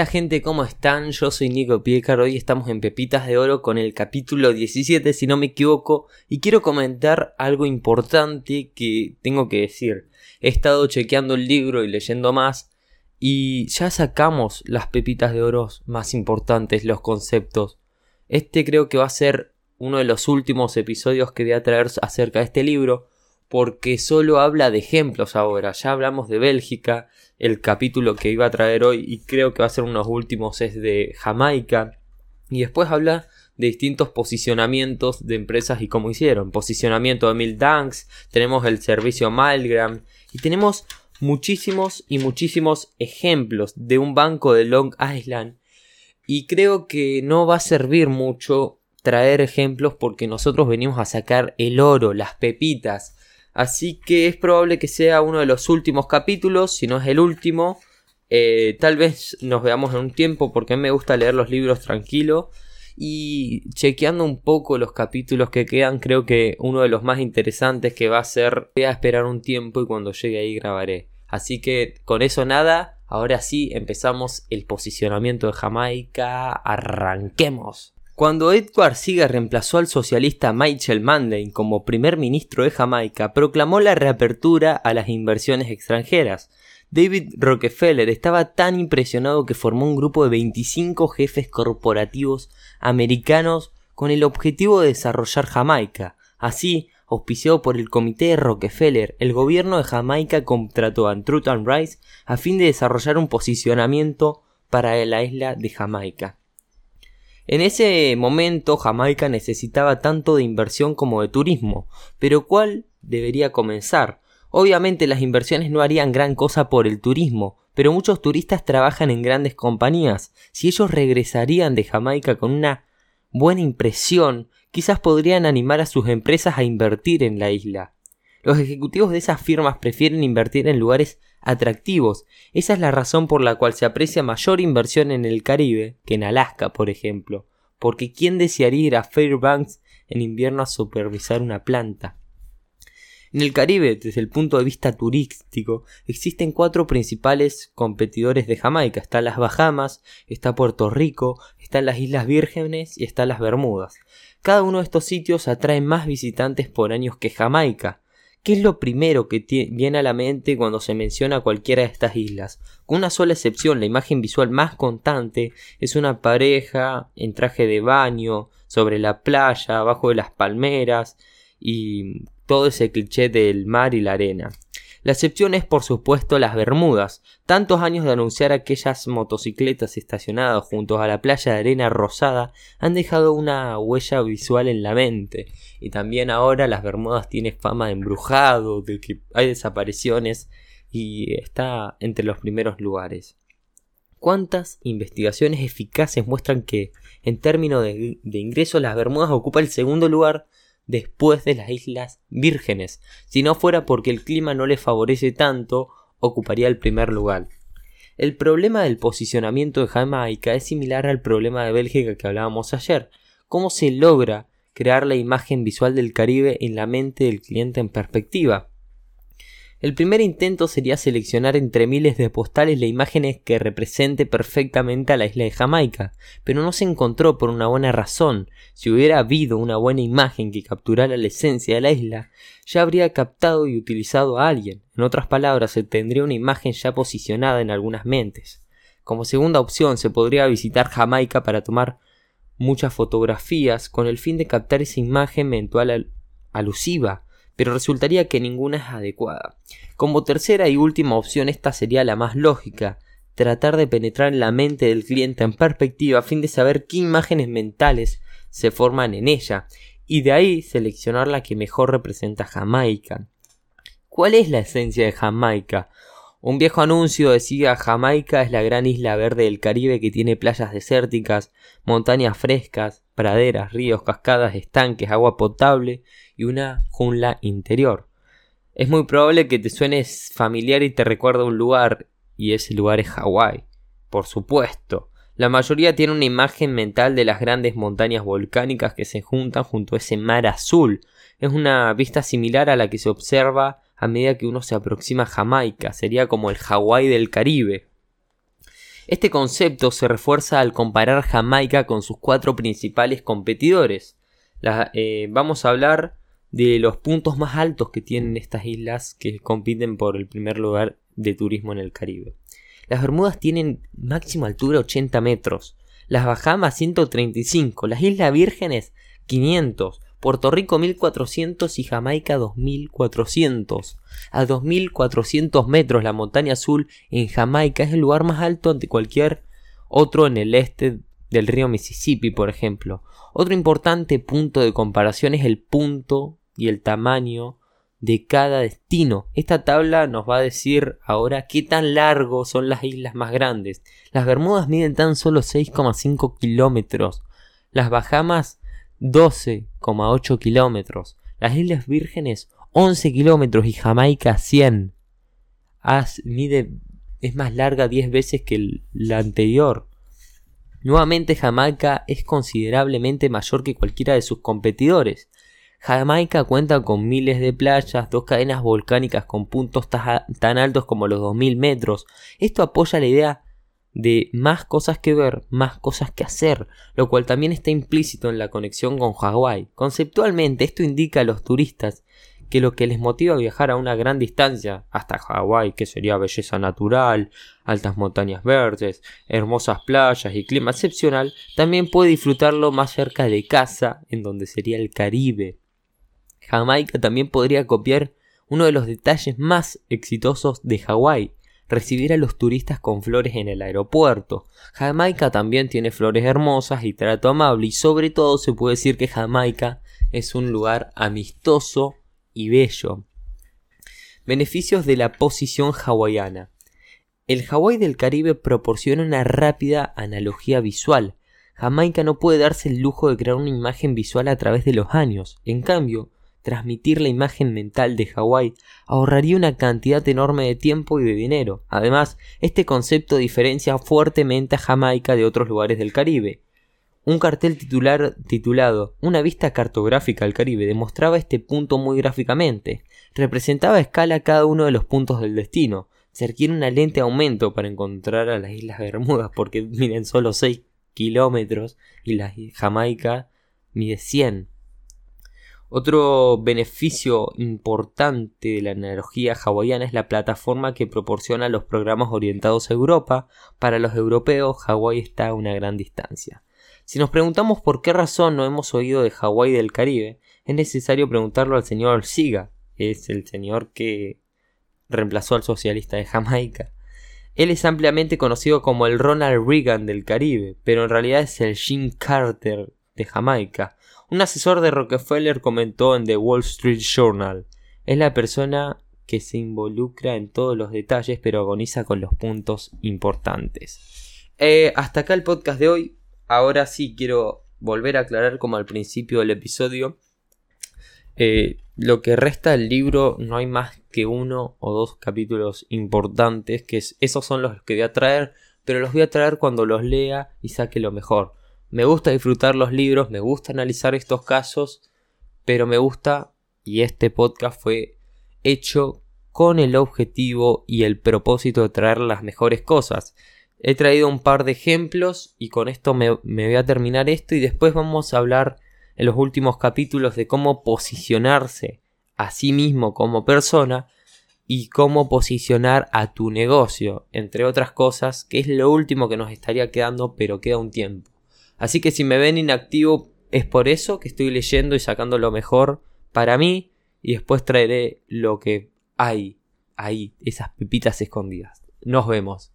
Hola gente, ¿cómo están? Yo soy Nico Piecar, hoy estamos en Pepitas de Oro con el capítulo 17 si no me equivoco y quiero comentar algo importante que tengo que decir. He estado chequeando el libro y leyendo más y ya sacamos las pepitas de oro más importantes, los conceptos. Este creo que va a ser uno de los últimos episodios que voy a traer acerca de este libro porque solo habla de ejemplos ahora. Ya hablamos de Bélgica, el capítulo que iba a traer hoy y creo que va a ser unos últimos es de Jamaica. Y después habla de distintos posicionamientos de empresas y cómo hicieron. Posicionamiento de Mil Danks, tenemos el servicio Milgram y tenemos muchísimos y muchísimos ejemplos de un banco de Long Island. Y creo que no va a servir mucho traer ejemplos porque nosotros venimos a sacar el oro, las pepitas, Así que es probable que sea uno de los últimos capítulos, si no es el último. Eh, tal vez nos veamos en un tiempo porque me gusta leer los libros tranquilo. Y chequeando un poco los capítulos que quedan, creo que uno de los más interesantes que va a ser, voy a esperar un tiempo y cuando llegue ahí grabaré. Así que con eso nada, ahora sí empezamos el posicionamiento de Jamaica, arranquemos. Cuando Edward Seager reemplazó al socialista Michael Manley como primer ministro de Jamaica, proclamó la reapertura a las inversiones extranjeras. David Rockefeller estaba tan impresionado que formó un grupo de 25 jefes corporativos americanos con el objetivo de desarrollar Jamaica. Así, auspiciado por el Comité de Rockefeller, el gobierno de Jamaica contrató a Truth and Rice a fin de desarrollar un posicionamiento para la isla de Jamaica. En ese momento Jamaica necesitaba tanto de inversión como de turismo, pero ¿cuál debería comenzar? Obviamente las inversiones no harían gran cosa por el turismo, pero muchos turistas trabajan en grandes compañías. Si ellos regresarían de Jamaica con una buena impresión, quizás podrían animar a sus empresas a invertir en la isla. Los ejecutivos de esas firmas prefieren invertir en lugares atractivos. Esa es la razón por la cual se aprecia mayor inversión en el Caribe que en Alaska, por ejemplo. Porque ¿quién desearía ir a Fairbanks en invierno a supervisar una planta? En el Caribe, desde el punto de vista turístico, existen cuatro principales competidores de Jamaica. Está las Bahamas, está Puerto Rico, están las Islas Vírgenes y están las Bermudas. Cada uno de estos sitios atrae más visitantes por años que Jamaica. ¿Qué es lo primero que viene a la mente cuando se menciona cualquiera de estas islas? Con una sola excepción, la imagen visual más constante es una pareja en traje de baño, sobre la playa, abajo de las palmeras y todo ese cliché del mar y la arena. La excepción es por supuesto las Bermudas. Tantos años de anunciar aquellas motocicletas estacionadas junto a la playa de arena rosada han dejado una huella visual en la mente. Y también ahora las Bermudas tienen fama de embrujado, de que hay desapariciones y está entre los primeros lugares. ¿Cuántas investigaciones eficaces muestran que, en términos de, de ingresos, las Bermudas ocupa el segundo lugar después de las Islas Vírgenes. Si no fuera porque el clima no le favorece tanto, ocuparía el primer lugar. El problema del posicionamiento de Jamaica es similar al problema de Bélgica que hablábamos ayer. ¿Cómo se logra crear la imagen visual del Caribe en la mente del cliente en perspectiva? El primer intento sería seleccionar entre miles de postales la imágenes que represente perfectamente a la isla de Jamaica, pero no se encontró por una buena razón. Si hubiera habido una buena imagen que capturara la esencia de la isla, ya habría captado y utilizado a alguien. En otras palabras, se tendría una imagen ya posicionada en algunas mentes. Como segunda opción, se podría visitar Jamaica para tomar muchas fotografías con el fin de captar esa imagen mental alusiva pero resultaría que ninguna es adecuada. Como tercera y última opción esta sería la más lógica, tratar de penetrar en la mente del cliente en perspectiva a fin de saber qué imágenes mentales se forman en ella, y de ahí seleccionar la que mejor representa Jamaica. ¿Cuál es la esencia de Jamaica? Un viejo anuncio decía Jamaica es la gran isla verde del Caribe que tiene playas desérticas, montañas frescas, praderas, ríos, cascadas, estanques, agua potable y una jungla interior. Es muy probable que te suenes familiar y te recuerda un lugar, y ese lugar es Hawái. Por supuesto. La mayoría tiene una imagen mental de las grandes montañas volcánicas que se juntan junto a ese mar azul. Es una vista similar a la que se observa a medida que uno se aproxima a Jamaica. Sería como el Hawái del Caribe. Este concepto se refuerza al comparar Jamaica con sus cuatro principales competidores. Eh, vamos a hablar de los puntos más altos que tienen estas islas que compiten por el primer lugar de turismo en el Caribe. Las Bermudas tienen máxima altura 80 metros, las Bahamas 135, las Islas Vírgenes 500, Puerto Rico 1400 y Jamaica 2400. A 2400 metros la montaña azul en Jamaica es el lugar más alto ante cualquier otro en el este del río Mississippi, por ejemplo. Otro importante punto de comparación es el punto y el tamaño de cada destino. Esta tabla nos va a decir ahora qué tan largos son las islas más grandes. Las Bermudas miden tan solo 6,5 kilómetros. Las Bahamas 12,8 kilómetros. Las Islas Vírgenes 11 kilómetros y Jamaica 100. mide, es más larga 10 veces que la anterior. Nuevamente Jamaica es considerablemente mayor que cualquiera de sus competidores. Jamaica cuenta con miles de playas, dos cadenas volcánicas con puntos tan altos como los 2000 metros. Esto apoya la idea de más cosas que ver, más cosas que hacer, lo cual también está implícito en la conexión con Hawái. Conceptualmente esto indica a los turistas que lo que les motiva a viajar a una gran distancia hasta Hawái, que sería belleza natural, altas montañas verdes, hermosas playas y clima excepcional, también puede disfrutarlo más cerca de casa, en donde sería el Caribe. Jamaica también podría copiar uno de los detalles más exitosos de Hawái, recibir a los turistas con flores en el aeropuerto. Jamaica también tiene flores hermosas y trato amable y sobre todo se puede decir que Jamaica es un lugar amistoso y bello. Beneficios de la posición hawaiana. El Hawái del Caribe proporciona una rápida analogía visual. Jamaica no puede darse el lujo de crear una imagen visual a través de los años. En cambio, transmitir la imagen mental de Hawái ahorraría una cantidad enorme de tiempo y de dinero. Además, este concepto diferencia fuertemente a Jamaica de otros lugares del Caribe. Un cartel titular titulado Una vista cartográfica al Caribe demostraba este punto muy gráficamente. Representaba a escala cada uno de los puntos del destino. Se requiere una lente aumento para encontrar a las Islas Bermudas porque miren solo 6 kilómetros y la Jamaica mide 100. Otro beneficio importante de la analogía hawaiana es la plataforma que proporciona los programas orientados a Europa. Para los europeos, Hawái está a una gran distancia. Si nos preguntamos por qué razón no hemos oído de Hawái del Caribe, es necesario preguntarlo al señor Siga, es el señor que reemplazó al socialista de Jamaica. Él es ampliamente conocido como el Ronald Reagan del Caribe, pero en realidad es el Jim Carter de Jamaica. Un asesor de Rockefeller comentó en The Wall Street Journal, es la persona que se involucra en todos los detalles pero agoniza con los puntos importantes. Eh, hasta acá el podcast de hoy. Ahora sí quiero volver a aclarar como al principio del episodio. Eh, lo que resta del libro no hay más que uno o dos capítulos importantes, que esos son los que voy a traer, pero los voy a traer cuando los lea y saque lo mejor. Me gusta disfrutar los libros, me gusta analizar estos casos, pero me gusta, y este podcast fue hecho con el objetivo y el propósito de traer las mejores cosas. He traído un par de ejemplos y con esto me, voy a terminar esto y después vamos a hablar en los últimos capítulos de cómo posicionarse a sí mismo como persona y cómo posicionar a tu negocio, entre otras cosas, que es lo último que nos estaría quedando, pero queda un tiempo. Así que si me ven inactivo es por eso que estoy leyendo y sacando lo mejor para mí y después traeré lo que hay ahí, esas pepitas escondidas. Nos vemos.